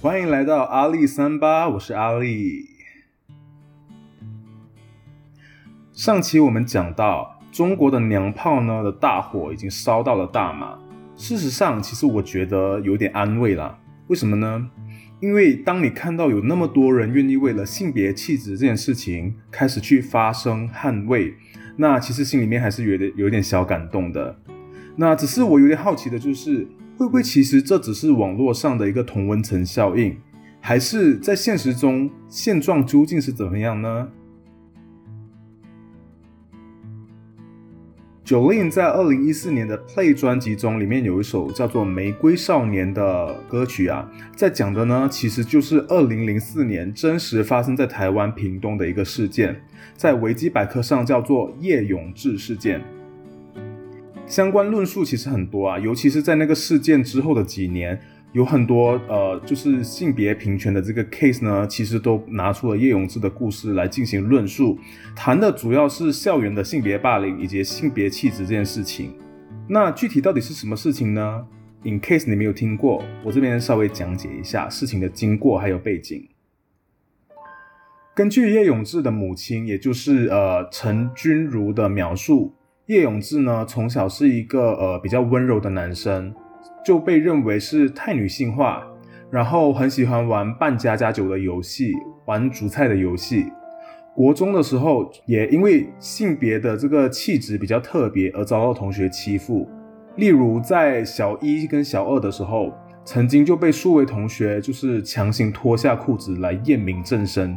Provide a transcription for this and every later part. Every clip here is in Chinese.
欢迎来到阿力三八，我是阿力。上期我们讲到，中国的娘炮呢的大火已经烧到了大马。事实上，其实我觉得有点安慰啦。为什么呢？因为当你看到有那么多人愿意为了性别气质这件事情开始去发声捍卫，那其实心里面还是有点有点小感动的。那只是我有点好奇的就是，会不会其实这只是网络上的一个同温层效应，还是在现实中现状究竟是怎么样呢？Jolin 在二零一四年的 Play 专辑中，里面有一首叫做《玫瑰少年》的歌曲啊，在讲的呢，其实就是二零零四年真实发生在台湾屏东的一个事件，在维基百科上叫做叶永志事件。相关论述其实很多啊，尤其是在那个事件之后的几年。有很多呃，就是性别平权的这个 case 呢，其实都拿出了叶永志的故事来进行论述，谈的主要是校园的性别霸凌以及性别气质这件事情。那具体到底是什么事情呢？In case 你没有听过，我这边稍微讲解一下事情的经过还有背景。根据叶永志的母亲，也就是呃陈君如的描述，叶永志呢从小是一个呃比较温柔的男生。就被认为是太女性化，然后很喜欢玩扮家家酒的游戏，玩煮菜的游戏。国中的时候，也因为性别的这个气质比较特别而遭到同学欺负。例如在小一跟小二的时候，曾经就被数位同学就是强行脱下裤子来验明正身，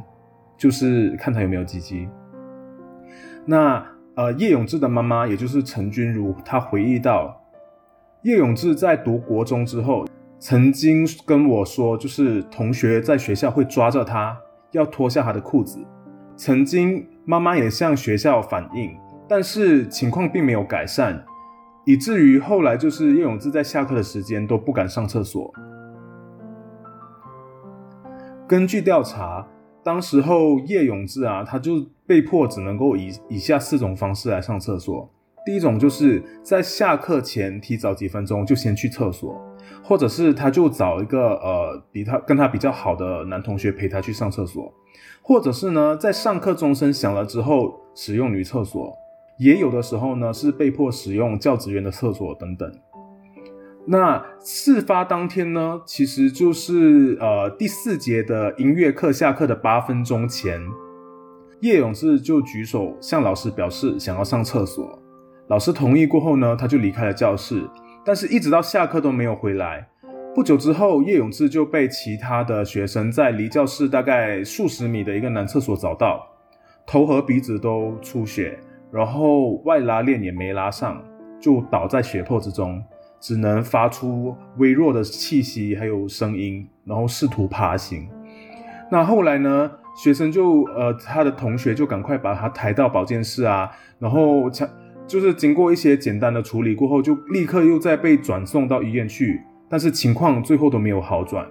就是看他有没有鸡鸡。那呃，叶永志的妈妈，也就是陈君如，她回忆到。叶永志在读国中之后，曾经跟我说，就是同学在学校会抓着他，要脱下他的裤子。曾经妈妈也向学校反映，但是情况并没有改善，以至于后来就是叶永志在下课的时间都不敢上厕所。根据调查，当时候叶永志啊，他就被迫只能够以以下四种方式来上厕所。第一种就是在下课前提早几分钟就先去厕所，或者是他就找一个呃比他跟他比较好的男同学陪他去上厕所，或者是呢在上课钟声响了之后使用女厕所，也有的时候呢是被迫使用教职员的厕所等等。那事发当天呢，其实就是呃第四节的音乐课下课的八分钟前，叶永志就举手向老师表示想要上厕所。老师同意过后呢，他就离开了教室，但是一直到下课都没有回来。不久之后，叶永志就被其他的学生在离教室大概数十米的一个男厕所找到，头和鼻子都出血，然后外拉链也没拉上，就倒在血泊之中，只能发出微弱的气息还有声音，然后试图爬行。那后来呢，学生就呃他的同学就赶快把他抬到保健室啊，然后才。就是经过一些简单的处理过后，就立刻又再被转送到医院去，但是情况最后都没有好转。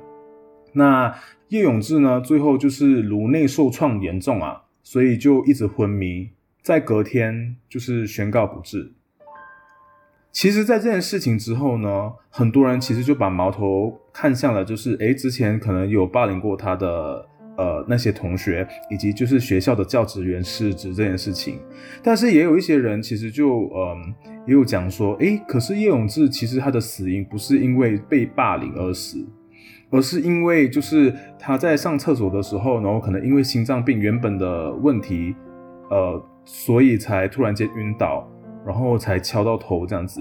那叶永志呢，最后就是颅内受创严重啊，所以就一直昏迷，在隔天就是宣告不治。其实，在这件事情之后呢，很多人其实就把矛头看向了，就是诶，之前可能有霸凌过他的。呃，那些同学以及就是学校的教职员失职这件事情，但是也有一些人其实就嗯，也有讲说，诶，可是叶永志其实他的死因不是因为被霸凌而死，而是因为就是他在上厕所的时候，然后可能因为心脏病原本的问题，呃，所以才突然间晕倒，然后才敲到头这样子。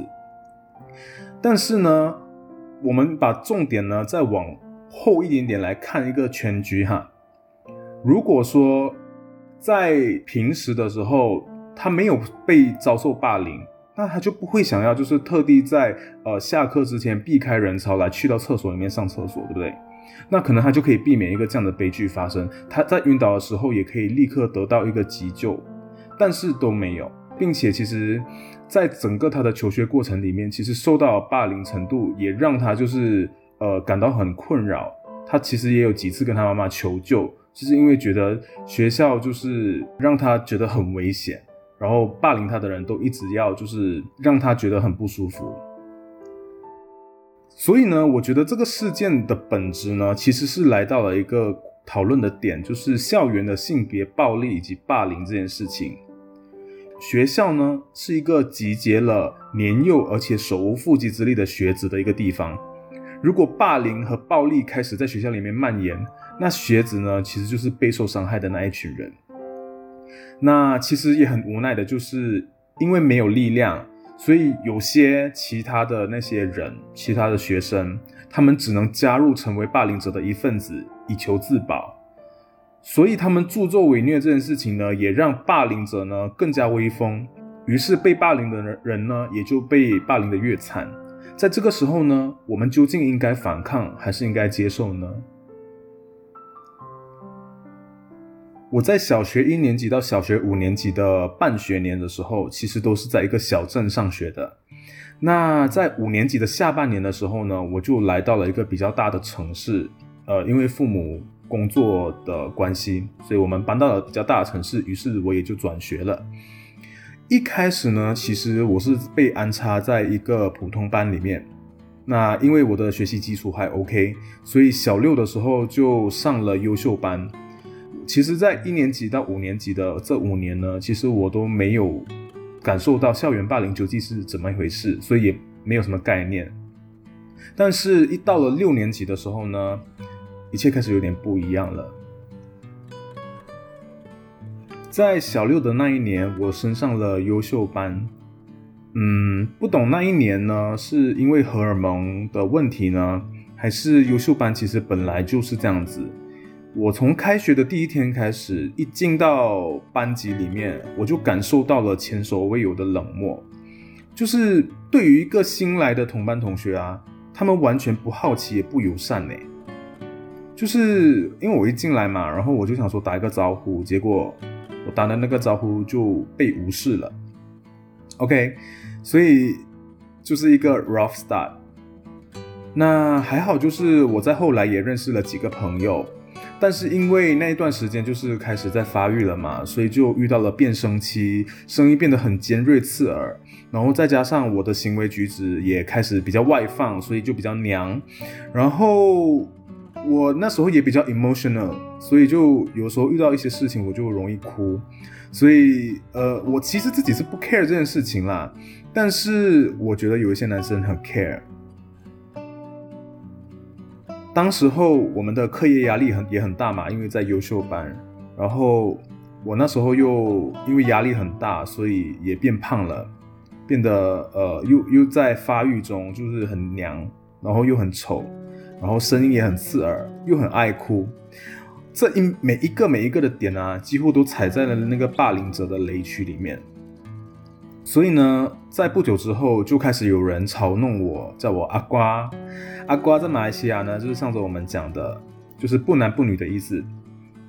但是呢，我们把重点呢再往后一点点来看一个全局哈。如果说在平时的时候他没有被遭受霸凌，那他就不会想要就是特地在呃下课之前避开人潮来去到厕所里面上厕所，对不对？那可能他就可以避免一个这样的悲剧发生。他在晕倒的时候也可以立刻得到一个急救，但是都没有，并且其实在整个他的求学过程里面，其实受到霸凌程度也让他就是呃感到很困扰。他其实也有几次跟他妈妈求救。就是因为觉得学校就是让他觉得很危险，然后霸凌他的人都一直要就是让他觉得很不舒服。所以呢，我觉得这个事件的本质呢，其实是来到了一个讨论的点，就是校园的性别暴力以及霸凌这件事情。学校呢，是一个集结了年幼而且手无缚鸡之力的学子的一个地方。如果霸凌和暴力开始在学校里面蔓延，那学子呢，其实就是备受伤害的那一群人。那其实也很无奈的，就是因为没有力量。所以有些其他的那些人，其他的学生，他们只能加入成为霸凌者的一份子，以求自保。所以他们助纣为虐这件事情呢，也让霸凌者呢更加威风。于是被霸凌的人人呢，也就被霸凌的越惨。在这个时候呢，我们究竟应该反抗，还是应该接受呢？我在小学一年级到小学五年级的半学年的时候，其实都是在一个小镇上学的。那在五年级的下半年的时候呢，我就来到了一个比较大的城市。呃，因为父母工作的关系，所以我们搬到了比较大的城市。于是我也就转学了。一开始呢，其实我是被安插在一个普通班里面。那因为我的学习基础还 OK，所以小六的时候就上了优秀班。其实，在一年级到五年级的这五年呢，其实我都没有感受到校园霸凌究竟是怎么一回事，所以也没有什么概念。但是，一到了六年级的时候呢，一切开始有点不一样了。在小六的那一年，我升上了优秀班。嗯，不懂那一年呢，是因为荷尔蒙的问题呢，还是优秀班其实本来就是这样子？我从开学的第一天开始，一进到班级里面，我就感受到了前所未有的冷漠。就是对于一个新来的同班同学啊，他们完全不好奇也不友善呢。就是因为我一进来嘛，然后我就想说打一个招呼，结果我打的那个招呼就被无视了。OK，所以就是一个 rough start。那还好，就是我在后来也认识了几个朋友。但是因为那一段时间就是开始在发育了嘛，所以就遇到了变声期，声音变得很尖锐刺耳，然后再加上我的行为举止也开始比较外放，所以就比较娘。然后我那时候也比较 emotional，所以就有时候遇到一些事情我就容易哭。所以呃，我其实自己是不 care 这件事情啦，但是我觉得有一些男生很 care。当时候我们的课业压力很也很大嘛，因为在优秀班，然后我那时候又因为压力很大，所以也变胖了，变得呃又又在发育中，就是很娘，然后又很丑，然后声音也很刺耳，又很爱哭，这一每一个每一个的点啊，几乎都踩在了那个霸凌者的雷区里面。所以呢，在不久之后就开始有人嘲弄我，叫我阿瓜。阿瓜在马来西亚呢，就是上周我们讲的，就是不男不女的意思。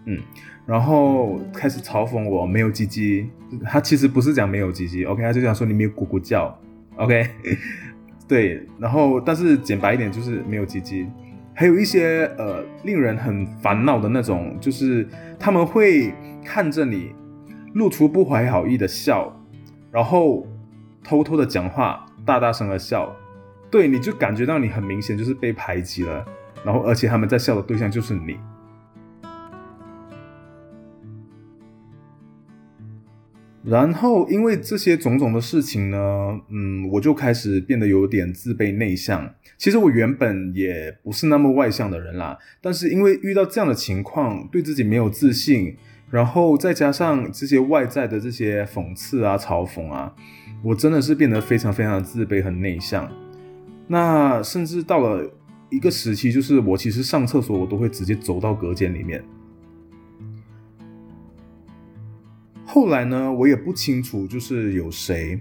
嗯，然后开始嘲讽我没有鸡鸡。他其实不是讲没有鸡鸡，OK，他就想说你没有咕咕叫，OK。对，然后但是简白一点就是没有鸡鸡。还有一些呃令人很烦恼的那种，就是他们会看着你，露出不怀好意的笑。然后偷偷的讲话，大大声的笑，对，你就感觉到你很明显就是被排挤了。然后，而且他们在笑的对象就是你。然后，因为这些种种的事情呢，嗯，我就开始变得有点自卑内向。其实我原本也不是那么外向的人啦，但是因为遇到这样的情况，对自己没有自信。然后再加上这些外在的这些讽刺啊、嘲讽啊，我真的是变得非常非常的自卑、很内向。那甚至到了一个时期，就是我其实上厕所我都会直接走到隔间里面。后来呢，我也不清楚，就是有谁。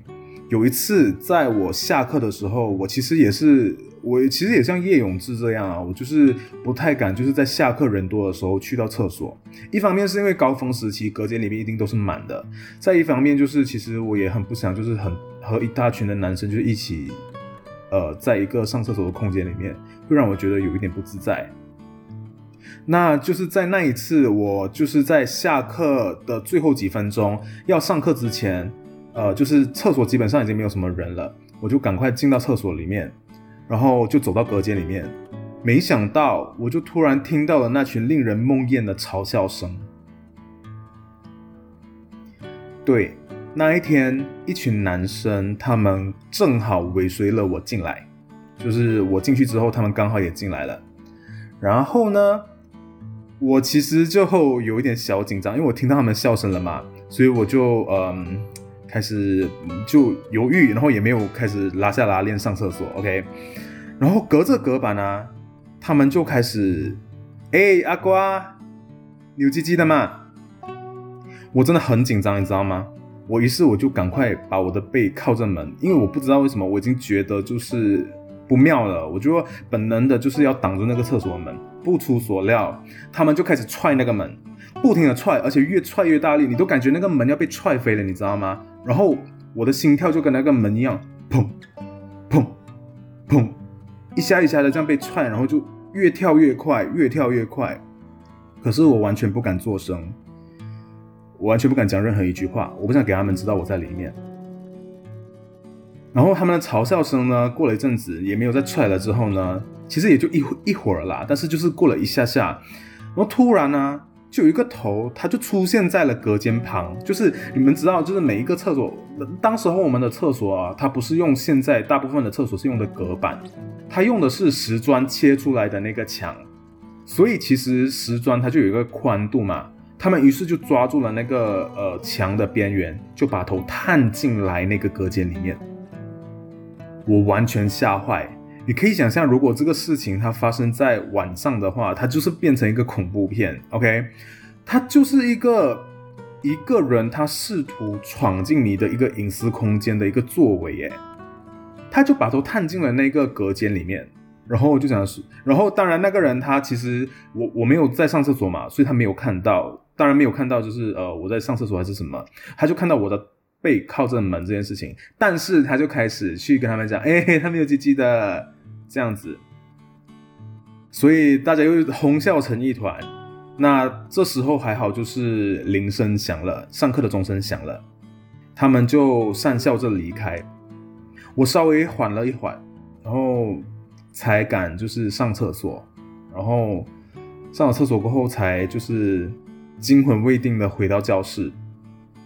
有一次在我下课的时候，我其实也是。我其实也像叶永志这样啊，我就是不太敢，就是在下课人多的时候去到厕所。一方面是因为高峰时期隔间里面一定都是满的，再一方面就是其实我也很不想，就是很和一大群的男生就是一起，呃，在一个上厕所的空间里面，会让我觉得有一点不自在。那就是在那一次，我就是在下课的最后几分钟要上课之前，呃，就是厕所基本上已经没有什么人了，我就赶快进到厕所里面，然后就走到隔间里面，没想到我就突然听到了那群令人梦魇的嘲笑声。对，那一天，一群男生，他们正好尾随了我进来，就是我进去之后，他们刚好也进来了。然后呢，我其实就有一点小紧张，因为我听到他们笑声了嘛，所以我就嗯开始就犹豫，然后也没有开始拉下拉链上厕所。OK，然后隔着隔板呢，他们就开始，哎，阿瓜，扭鸡鸡的嘛。我真的很紧张，你知道吗？我于是我就赶快把我的背靠着门，因为我不知道为什么，我已经觉得就是不妙了。我就本能的就是要挡住那个厕所门。不出所料，他们就开始踹那个门，不停的踹，而且越踹越大力，你都感觉那个门要被踹飞了，你知道吗？然后我的心跳就跟那个门一样，砰砰砰，一下一下的这样被踹，然后就越跳越快，越跳越快。可是我完全不敢作声。我完全不敢讲任何一句话，我不想给他们知道我在里面。然后他们的嘲笑声呢，过了一阵子也没有再踹了。之后呢，其实也就一一会儿啦，但是就是过了一下下，然后突然呢，就有一个头，它就出现在了隔间旁。就是你们知道，就是每一个厕所，当时候我们的厕所啊，它不是用现在大部分的厕所是用的隔板，它用的是石砖切出来的那个墙，所以其实石砖它就有一个宽度嘛。他们于是就抓住了那个呃墙的边缘，就把头探进来那个隔间里面。我完全吓坏。你可以想象，如果这个事情它发生在晚上的话，它就是变成一个恐怖片。OK，它就是一个一个人他试图闯进你的一个隐私空间的一个作为。耶，他就把头探进了那个隔间里面。然后就讲是，然后当然那个人他其实我我没有在上厕所嘛，所以他没有看到，当然没有看到就是呃我在上厕所还是什么，他就看到我的背靠着门这件事情，但是他就开始去跟他们讲，哎，他没有鸡鸡的这样子，所以大家又哄笑成一团。那这时候还好，就是铃声响了，上课的钟声响了，他们就讪笑着离开，我稍微缓了一缓，然后。才敢就是上厕所，然后上了厕所过后，才就是惊魂未定的回到教室。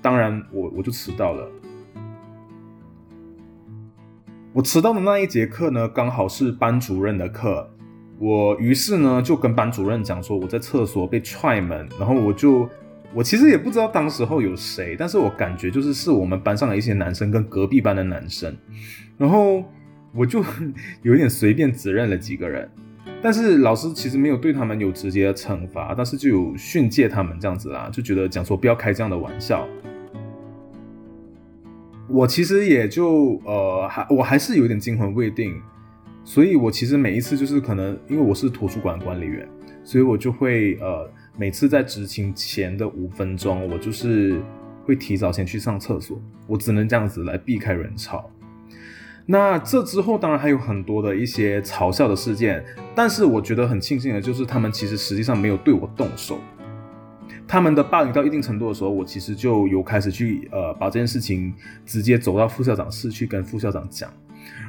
当然，我我就迟到了。我迟到的那一节课呢，刚好是班主任的课。我于是呢就跟班主任讲说我在厕所被踹门，然后我就我其实也不知道当时候有谁，但是我感觉就是是我们班上的一些男生跟隔壁班的男生，然后。我就有点随便指认了几个人，但是老师其实没有对他们有直接的惩罚，但是就有训诫他们这样子啦，就觉得讲说不要开这样的玩笑。我其实也就呃还我还是有点惊魂未定，所以我其实每一次就是可能因为我是图书馆管理员，所以我就会呃每次在执勤前的五分钟，我就是会提早先去上厕所，我只能这样子来避开人潮。那这之后当然还有很多的一些嘲笑的事件，但是我觉得很庆幸的就是他们其实实际上没有对我动手。他们的霸凌到一定程度的时候，我其实就有开始去呃把这件事情直接走到副校长室去跟副校长讲，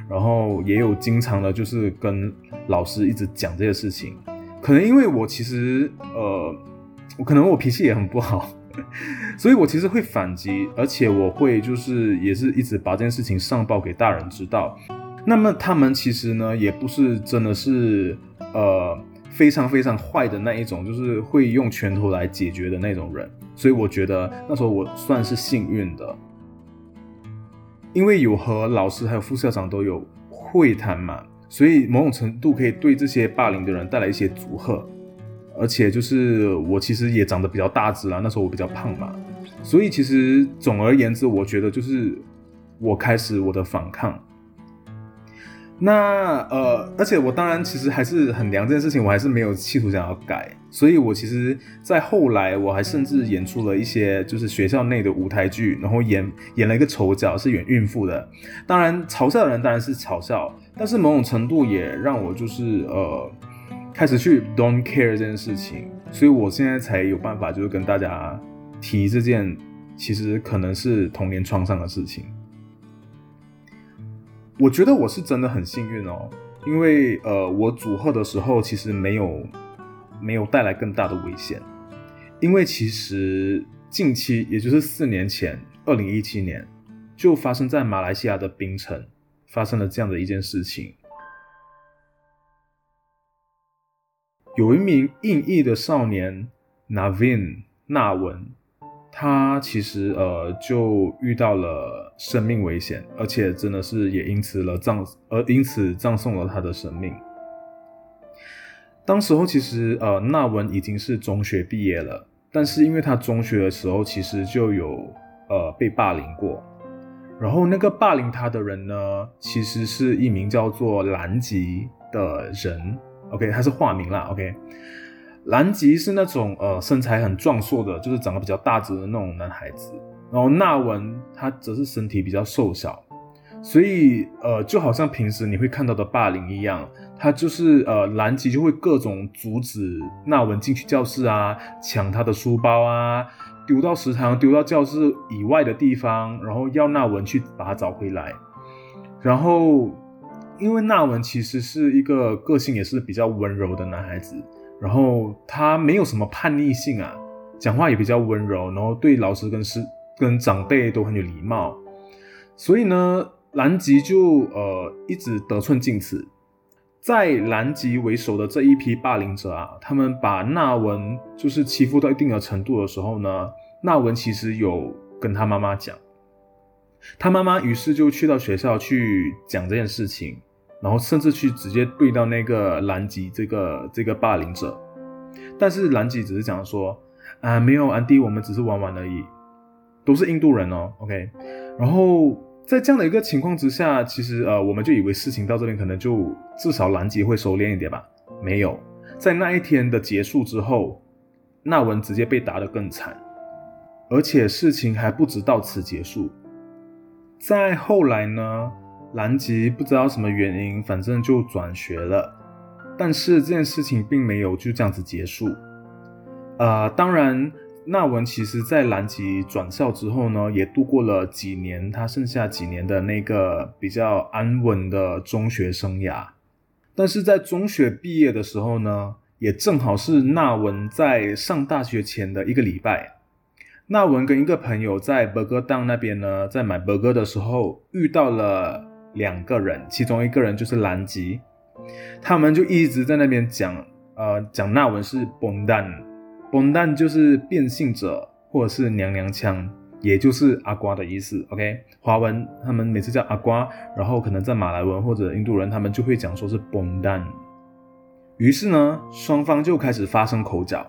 然后也有经常的就是跟老师一直讲这些事情。可能因为我其实呃，我可能我脾气也很不好。所以，我其实会反击，而且我会就是也是一直把这件事情上报给大人知道。那么他们其实呢，也不是真的是呃非常非常坏的那一种，就是会用拳头来解决的那种人。所以我觉得那时候我算是幸运的，因为有和老师还有副校长都有会谈嘛，所以某种程度可以对这些霸凌的人带来一些阻吓。而且就是我其实也长得比较大只啦，那时候我比较胖嘛，所以其实总而言之，我觉得就是我开始我的反抗。那呃，而且我当然其实还是很凉这件事情，我还是没有企图想要改。所以我其实，在后来我还甚至演出了一些就是学校内的舞台剧，然后演演了一个丑角，是演孕妇的。当然嘲笑的人当然是嘲笑，但是某种程度也让我就是呃。开始去 don't care 这件事情，所以我现在才有办法，就是跟大家提这件其实可能是童年创伤的事情。我觉得我是真的很幸运哦，因为呃，我组合的时候其实没有没有带来更大的危险，因为其实近期也就是四年前，二零一七年就发生在马来西亚的槟城发生了这样的一件事情。有一名印裔的少年 Navin 纳文，他其实呃就遇到了生命危险，而且真的是也因此了葬，而因此葬送了他的生命。当时候其实呃纳文已经是中学毕业了，但是因为他中学的时候其实就有呃被霸凌过，然后那个霸凌他的人呢，其实是一名叫做兰吉的人。OK，他是化名啦。OK，兰吉是那种呃身材很壮硕的，就是长得比较大只的那种男孩子。然后纳文他则是身体比较瘦小，所以呃就好像平时你会看到的霸凌一样，他就是呃兰吉就会各种阻止纳文进去教室啊，抢他的书包啊，丢到食堂、丢到教室以外的地方，然后要纳文去把他找回来，然后。因为纳文其实是一个个性也是比较温柔的男孩子，然后他没有什么叛逆性啊，讲话也比较温柔，然后对老师跟师跟长辈都很有礼貌，所以呢，兰吉就呃一直得寸进尺。在兰吉为首的这一批霸凌者啊，他们把纳文就是欺负到一定的程度的时候呢，纳文其实有跟他妈妈讲，他妈妈于是就去到学校去讲这件事情。然后甚至去直接对到那个兰吉这个这个霸凌者，但是兰吉只是讲说啊没有安迪，我们只是玩玩而已，都是印度人哦，OK。然后在这样的一个情况之下，其实呃我们就以为事情到这边可能就至少兰吉会收敛一点吧，没有，在那一天的结束之后，纳文直接被打得更惨，而且事情还不止到此结束，在后来呢。兰吉不知道什么原因，反正就转学了。但是这件事情并没有就这样子结束。呃，当然，纳文其实在兰吉转校之后呢，也度过了几年他剩下几年的那个比较安稳的中学生涯。但是在中学毕业的时候呢，也正好是纳文在上大学前的一个礼拜。纳文跟一个朋友在伯格当那边呢，在买 burger 的时候遇到了。两个人，其中一个人就是兰吉，他们就一直在那边讲，呃，讲纳文是 bondan，bondan 就是变性者或者是娘娘腔，也就是阿瓜的意思。OK，华文他们每次叫阿瓜，然后可能在马来文或者印度人，他们就会讲说是 bondan。于是呢，双方就开始发生口角。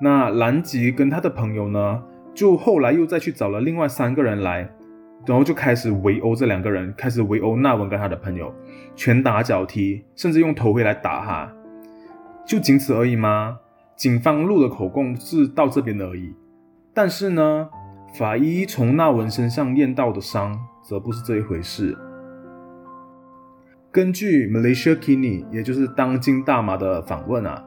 那兰吉跟他的朋友呢，就后来又再去找了另外三个人来。然后就开始围殴这两个人，开始围殴纳文跟他的朋友，拳打脚踢，甚至用头盔来打他，就仅此而已吗？警方录的口供是到这边的而已，但是呢，法医从纳文身上验到的伤则不是这一回事。根据 Malaysia Kini，也就是当今大马的访问啊，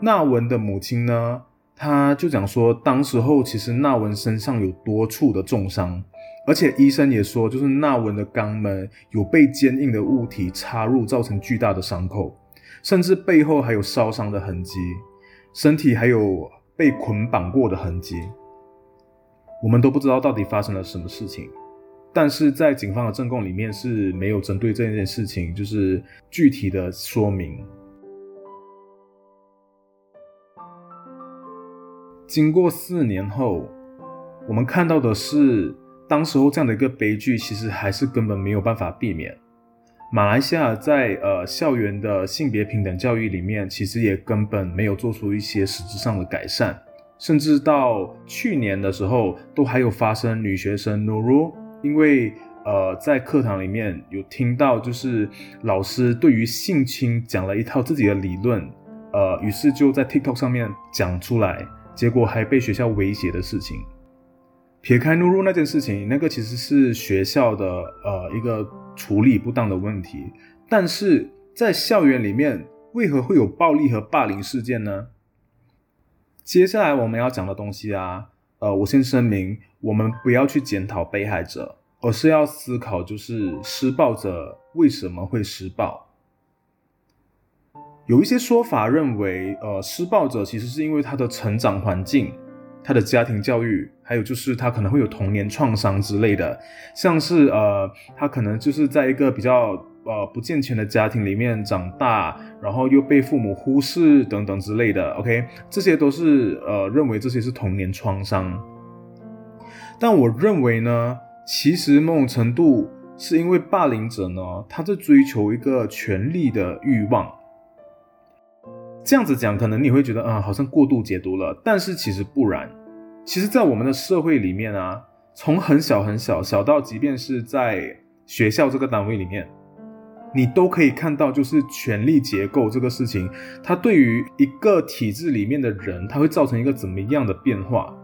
纳文的母亲呢，他就讲说，当时候其实纳文身上有多处的重伤。而且医生也说，就是纳文的肛门有被坚硬的物体插入，造成巨大的伤口，甚至背后还有烧伤的痕迹，身体还有被捆绑过的痕迹。我们都不知道到底发生了什么事情，但是在警方的证供里面是没有针对这件事情就是具体的说明。经过四年后，我们看到的是。当时候这样的一个悲剧，其实还是根本没有办法避免。马来西亚在呃校园的性别平等教育里面，其实也根本没有做出一些实质上的改善，甚至到去年的时候，都还有发生女学生 Nuru 因为呃在课堂里面有听到，就是老师对于性侵讲了一套自己的理论，呃，于是就在 TikTok 上面讲出来，结果还被学校威胁的事情。撇开怒入那件事情，那个其实是学校的呃一个处理不当的问题，但是在校园里面为何会有暴力和霸凌事件呢？接下来我们要讲的东西啊，呃，我先声明，我们不要去检讨被害者，而是要思考，就是施暴者为什么会施暴。有一些说法认为，呃，施暴者其实是因为他的成长环境、他的家庭教育，还有就是他可能会有童年创伤之类的，像是呃，他可能就是在一个比较呃不健全的家庭里面长大，然后又被父母忽视等等之类的。OK，这些都是呃认为这些是童年创伤。但我认为呢，其实某种程度是因为霸凌者呢，他在追求一个权力的欲望。这样子讲，可能你会觉得啊，好像过度解读了。但是其实不然，其实，在我们的社会里面啊，从很小很小，小到即便是在学校这个单位里面，你都可以看到，就是权力结构这个事情，它对于一个体制里面的人，它会造成一个怎么样的变化？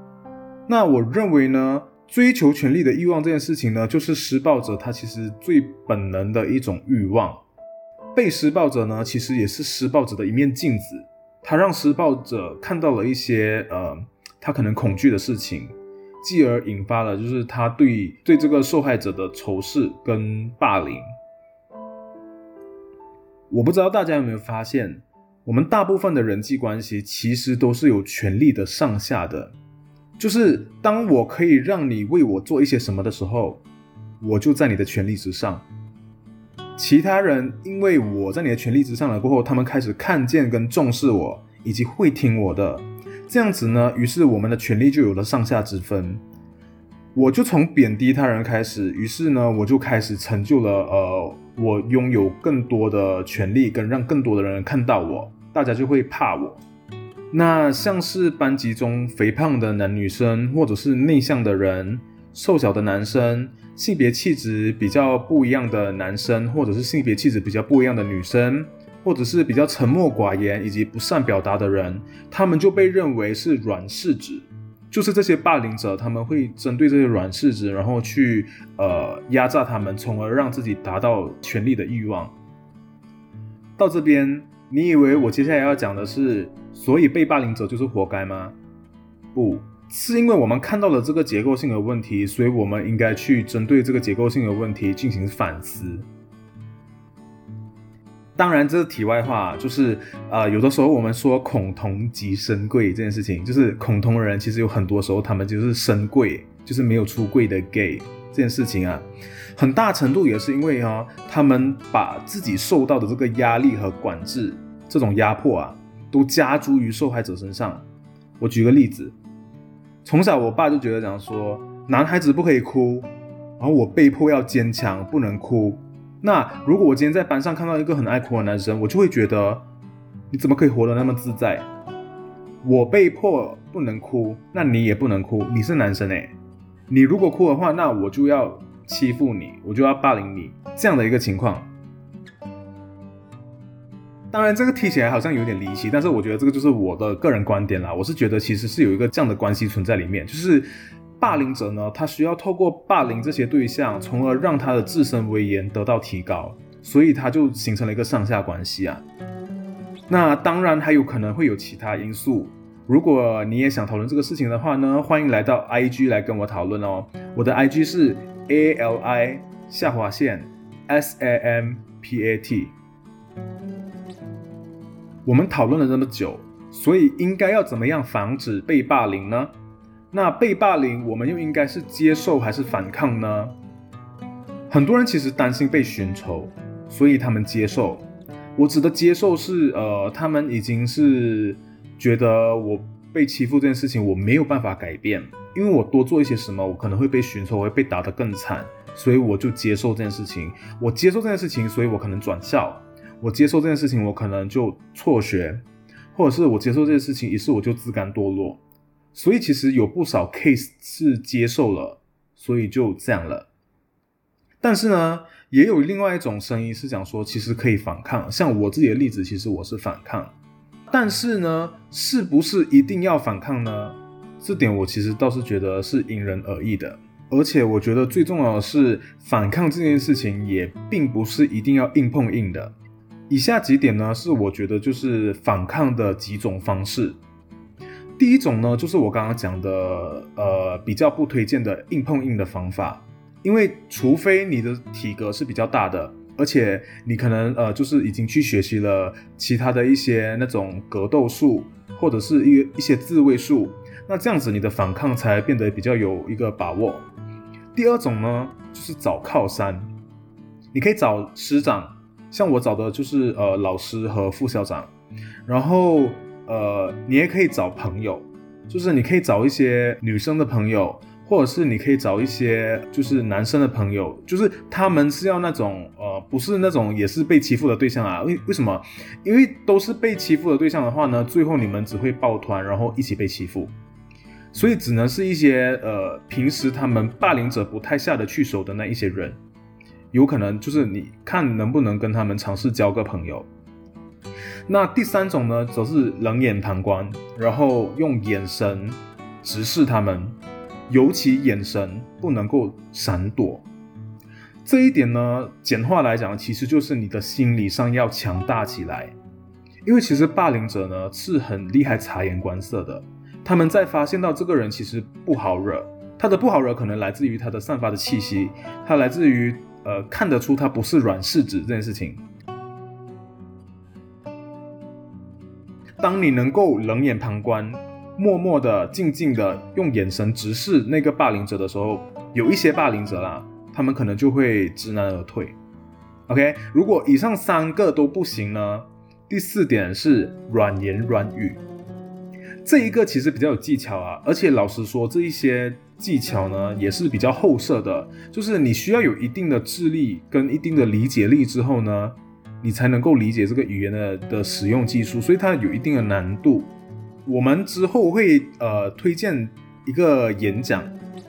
那我认为呢，追求权力的欲望这件事情呢，就是施暴者他其实最本能的一种欲望。被施暴者呢，其实也是施暴者的一面镜子，他让施暴者看到了一些呃，他可能恐惧的事情，继而引发了就是他对对这个受害者的仇视跟霸凌。我不知道大家有没有发现，我们大部分的人际关系其实都是有权力的上下的，就是当我可以让你为我做一些什么的时候，我就在你的权利之上。其他人因为我在你的权利之上了过后，他们开始看见跟重视我，以及会听我的，这样子呢，于是我们的权利就有了上下之分。我就从贬低他人开始，于是呢，我就开始成就了，呃，我拥有更多的权利，跟让更多的人看到我，大家就会怕我。那像是班级中肥胖的男女生，或者是内向的人。瘦小的男生，性别气质比较不一样的男生，或者是性别气质比较不一样的女生，或者是比较沉默寡言以及不善表达的人，他们就被认为是软柿子，就是这些霸凌者，他们会针对这些软柿子，然后去呃压榨他们，从而让自己达到权力的欲望。到这边，你以为我接下来要讲的是，所以被霸凌者就是活该吗？不。是因为我们看到了这个结构性的问题，所以我们应该去针对这个结构性的问题进行反思。当然，这是题外话，就是呃，有的时候我们说恐同即身贵这件事情，就是恐同的人其实有很多时候他们就是身贵，就是没有出柜的 gay 这件事情啊，很大程度也是因为啊，他们把自己受到的这个压力和管制这种压迫啊，都加诸于受害者身上。我举个例子。从小，我爸就觉得讲说，男孩子不可以哭，然后我被迫要坚强，不能哭。那如果我今天在班上看到一个很爱哭的男生，我就会觉得，你怎么可以活得那么自在？我被迫不能哭，那你也不能哭，你是男生诶，你如果哭的话，那我就要欺负你，我就要霸凌你，这样的一个情况。当然，这个听起来好像有点离奇，但是我觉得这个就是我的个人观点啦。我是觉得其实是有一个这样的关系存在里面，就是霸凌者呢，他需要透过霸凌这些对象，从而让他的自身威严得到提高，所以他就形成了一个上下关系啊。那当然还有可能会有其他因素，如果你也想讨论这个事情的话呢，欢迎来到 I G 来跟我讨论哦。我的 I G 是 A L I 下划线 S A M P A T。我们讨论了这么久，所以应该要怎么样防止被霸凌呢？那被霸凌，我们又应该是接受还是反抗呢？很多人其实担心被寻仇，所以他们接受。我指的接受是，呃，他们已经是觉得我被欺负这件事情我没有办法改变，因为我多做一些什么，我可能会被寻仇，会被打得更惨，所以我就接受这件事情。我接受这件事情，所以我可能转校。我接受这件事情，我可能就辍学，或者是我接受这件事情，于是我就自甘堕落。所以其实有不少 case 是接受了，所以就这样了。但是呢，也有另外一种声音是讲说，其实可以反抗。像我自己的例子，其实我是反抗。但是呢，是不是一定要反抗呢？这点我其实倒是觉得是因人而异的。而且我觉得最重要的是，反抗这件事情也并不是一定要硬碰硬的。以下几点呢，是我觉得就是反抗的几种方式。第一种呢，就是我刚刚讲的，呃，比较不推荐的硬碰硬的方法，因为除非你的体格是比较大的，而且你可能呃，就是已经去学习了其他的一些那种格斗术，或者是一一些自卫术，那这样子你的反抗才变得比较有一个把握。第二种呢，就是找靠山，你可以找师长。像我找的就是呃老师和副校长，然后呃你也可以找朋友，就是你可以找一些女生的朋友，或者是你可以找一些就是男生的朋友，就是他们是要那种呃不是那种也是被欺负的对象啊，为为什么？因为都是被欺负的对象的话呢，最后你们只会抱团，然后一起被欺负，所以只能是一些呃平时他们霸凌者不太下得去手的那一些人。有可能就是你看能不能跟他们尝试交个朋友。那第三种呢，则是冷眼旁观，然后用眼神直视他们，尤其眼神不能够闪躲。这一点呢，简化来讲，其实就是你的心理上要强大起来。因为其实霸凌者呢是很厉害察言观色的，他们在发现到这个人其实不好惹，他的不好惹可能来自于他的散发的气息，他来自于。呃，看得出他不是软柿子这件事情。当你能够冷眼旁观，默默的、静静的用眼神直视那个霸凌者的时候，有一些霸凌者啦，他们可能就会知难而退。OK，如果以上三个都不行呢？第四点是软言软语，这一个其实比较有技巧啊，而且老实说，这一些。技巧呢也是比较后设的，就是你需要有一定的智力跟一定的理解力之后呢，你才能够理解这个语言的的使用技术，所以它有一定的难度。我们之后会呃推荐一个演讲，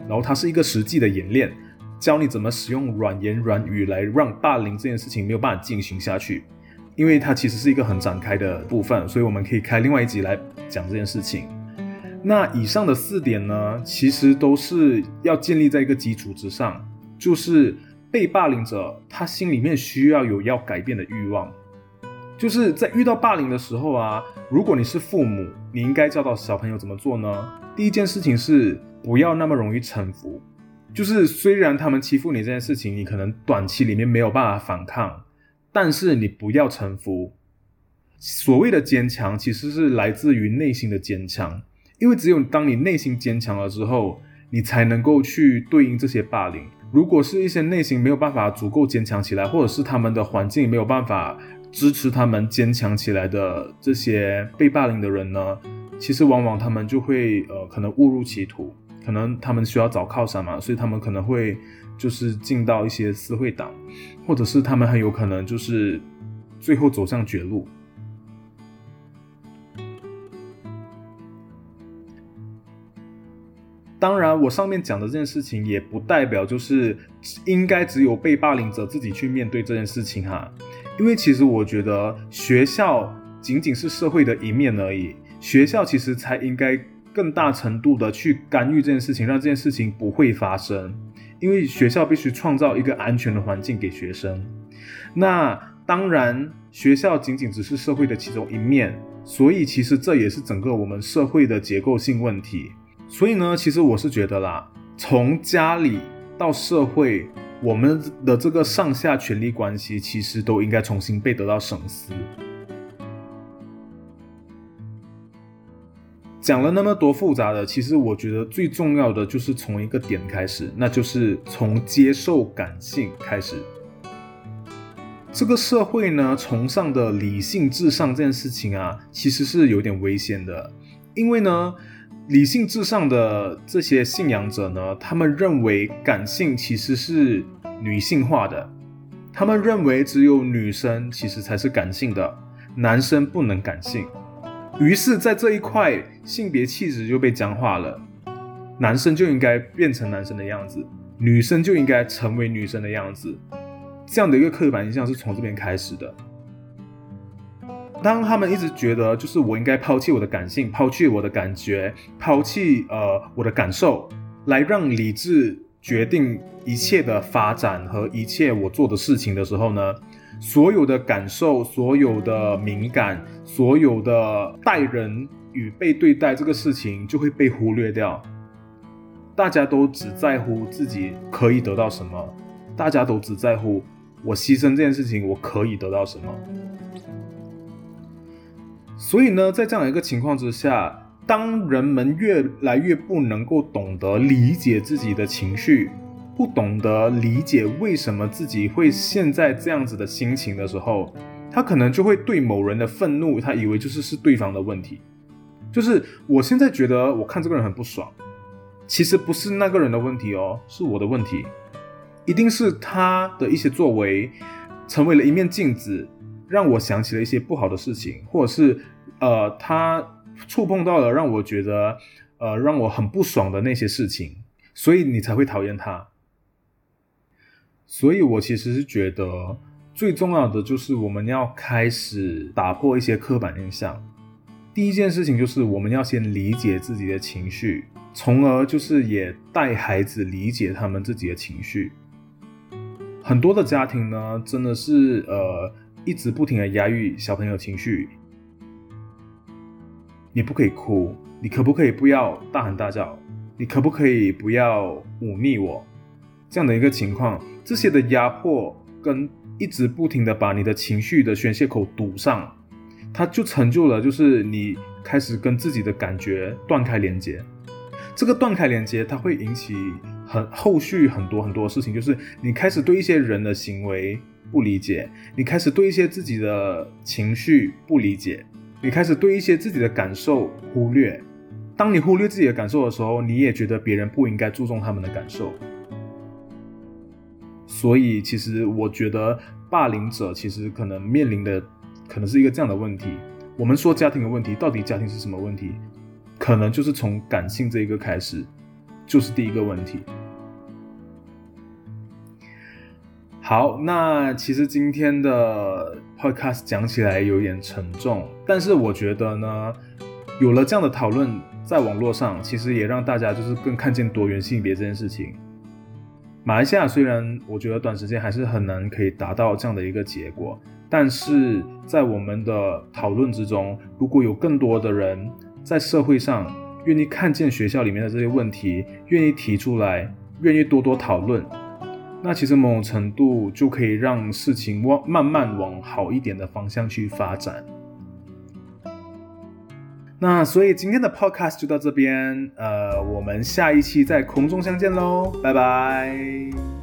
然后它是一个实际的演练，教你怎么使用软言软语来让霸凌这件事情没有办法进行下去，因为它其实是一个很展开的部分，所以我们可以开另外一集来讲这件事情。那以上的四点呢，其实都是要建立在一个基础之上，就是被霸凌者他心里面需要有要改变的欲望。就是在遇到霸凌的时候啊，如果你是父母，你应该教导小朋友怎么做呢？第一件事情是不要那么容易臣服。就是虽然他们欺负你这件事情，你可能短期里面没有办法反抗，但是你不要臣服。所谓的坚强，其实是来自于内心的坚强。因为只有当你内心坚强了之后，你才能够去对应这些霸凌。如果是一些内心没有办法足够坚强起来，或者是他们的环境没有办法支持他们坚强起来的这些被霸凌的人呢，其实往往他们就会呃可能误入歧途，可能他们需要找靠山嘛，所以他们可能会就是进到一些私会党，或者是他们很有可能就是最后走向绝路。当然，我上面讲的这件事情也不代表就是应该只有被霸凌者自己去面对这件事情哈，因为其实我觉得学校仅仅是社会的一面而已，学校其实才应该更大程度的去干预这件事情，让这件事情不会发生，因为学校必须创造一个安全的环境给学生。那当然，学校仅仅只是社会的其中一面，所以其实这也是整个我们社会的结构性问题。所以呢，其实我是觉得啦，从家里到社会，我们的这个上下权力关系，其实都应该重新被得到审思。讲了那么多复杂的，其实我觉得最重要的就是从一个点开始，那就是从接受感性开始。这个社会呢，崇尚的理性至上这件事情啊，其实是有点危险的，因为呢。理性至上的这些信仰者呢，他们认为感性其实是女性化的，他们认为只有女生其实才是感性的，男生不能感性。于是，在这一块，性别气质就被僵化了，男生就应该变成男生的样子，女生就应该成为女生的样子，这样的一个刻板印象是从这边开始的。当他们一直觉得，就是我应该抛弃我的感性，抛弃我的感觉，抛弃呃我的感受，来让理智决定一切的发展和一切我做的事情的时候呢，所有的感受、所有的敏感、所有的待人与被对待这个事情就会被忽略掉。大家都只在乎自己可以得到什么，大家都只在乎我牺牲这件事情我可以得到什么。所以呢，在这样一个情况之下。当人们越来越不能够懂得理解自己的情绪，不懂得理解为什么自己会现在这样子的心情的时候，他可能就会对某人的愤怒，他以为就是是对方的问题，就是我现在觉得我看这个人很不爽，其实不是那个人的问题哦，是我的问题，一定是他的一些作为成为了一面镜子，让我想起了一些不好的事情，或者是呃他。触碰到了让我觉得，呃，让我很不爽的那些事情，所以你才会讨厌他。所以我其实是觉得最重要的就是我们要开始打破一些刻板印象。第一件事情就是我们要先理解自己的情绪，从而就是也带孩子理解他们自己的情绪。很多的家庭呢，真的是呃一直不停的压抑小朋友情绪。你不可以哭，你可不可以不要大喊大叫？你可不可以不要忤逆我？这样的一个情况，这些的压迫跟一直不停的把你的情绪的宣泄口堵上，它就成就了，就是你开始跟自己的感觉断开连接。这个断开连接，它会引起很后续很多很多事情，就是你开始对一些人的行为不理解，你开始对一些自己的情绪不理解。你开始对一些自己的感受忽略，当你忽略自己的感受的时候，你也觉得别人不应该注重他们的感受。所以，其实我觉得霸凌者其实可能面临的可能是一个这样的问题。我们说家庭的问题，到底家庭是什么问题？可能就是从感性这一个开始，就是第一个问题。好，那其实今天的 podcast 讲起来有点沉重，但是我觉得呢，有了这样的讨论，在网络上其实也让大家就是更看见多元性别这件事情。马来西亚虽然我觉得短时间还是很难可以达到这样的一个结果，但是在我们的讨论之中，如果有更多的人在社会上愿意看见学校里面的这些问题，愿意提出来，愿意多多讨论。那其实某种程度就可以让事情往慢慢往好一点的方向去发展。那所以今天的 podcast 就到这边，呃，我们下一期在空中相见喽，拜拜。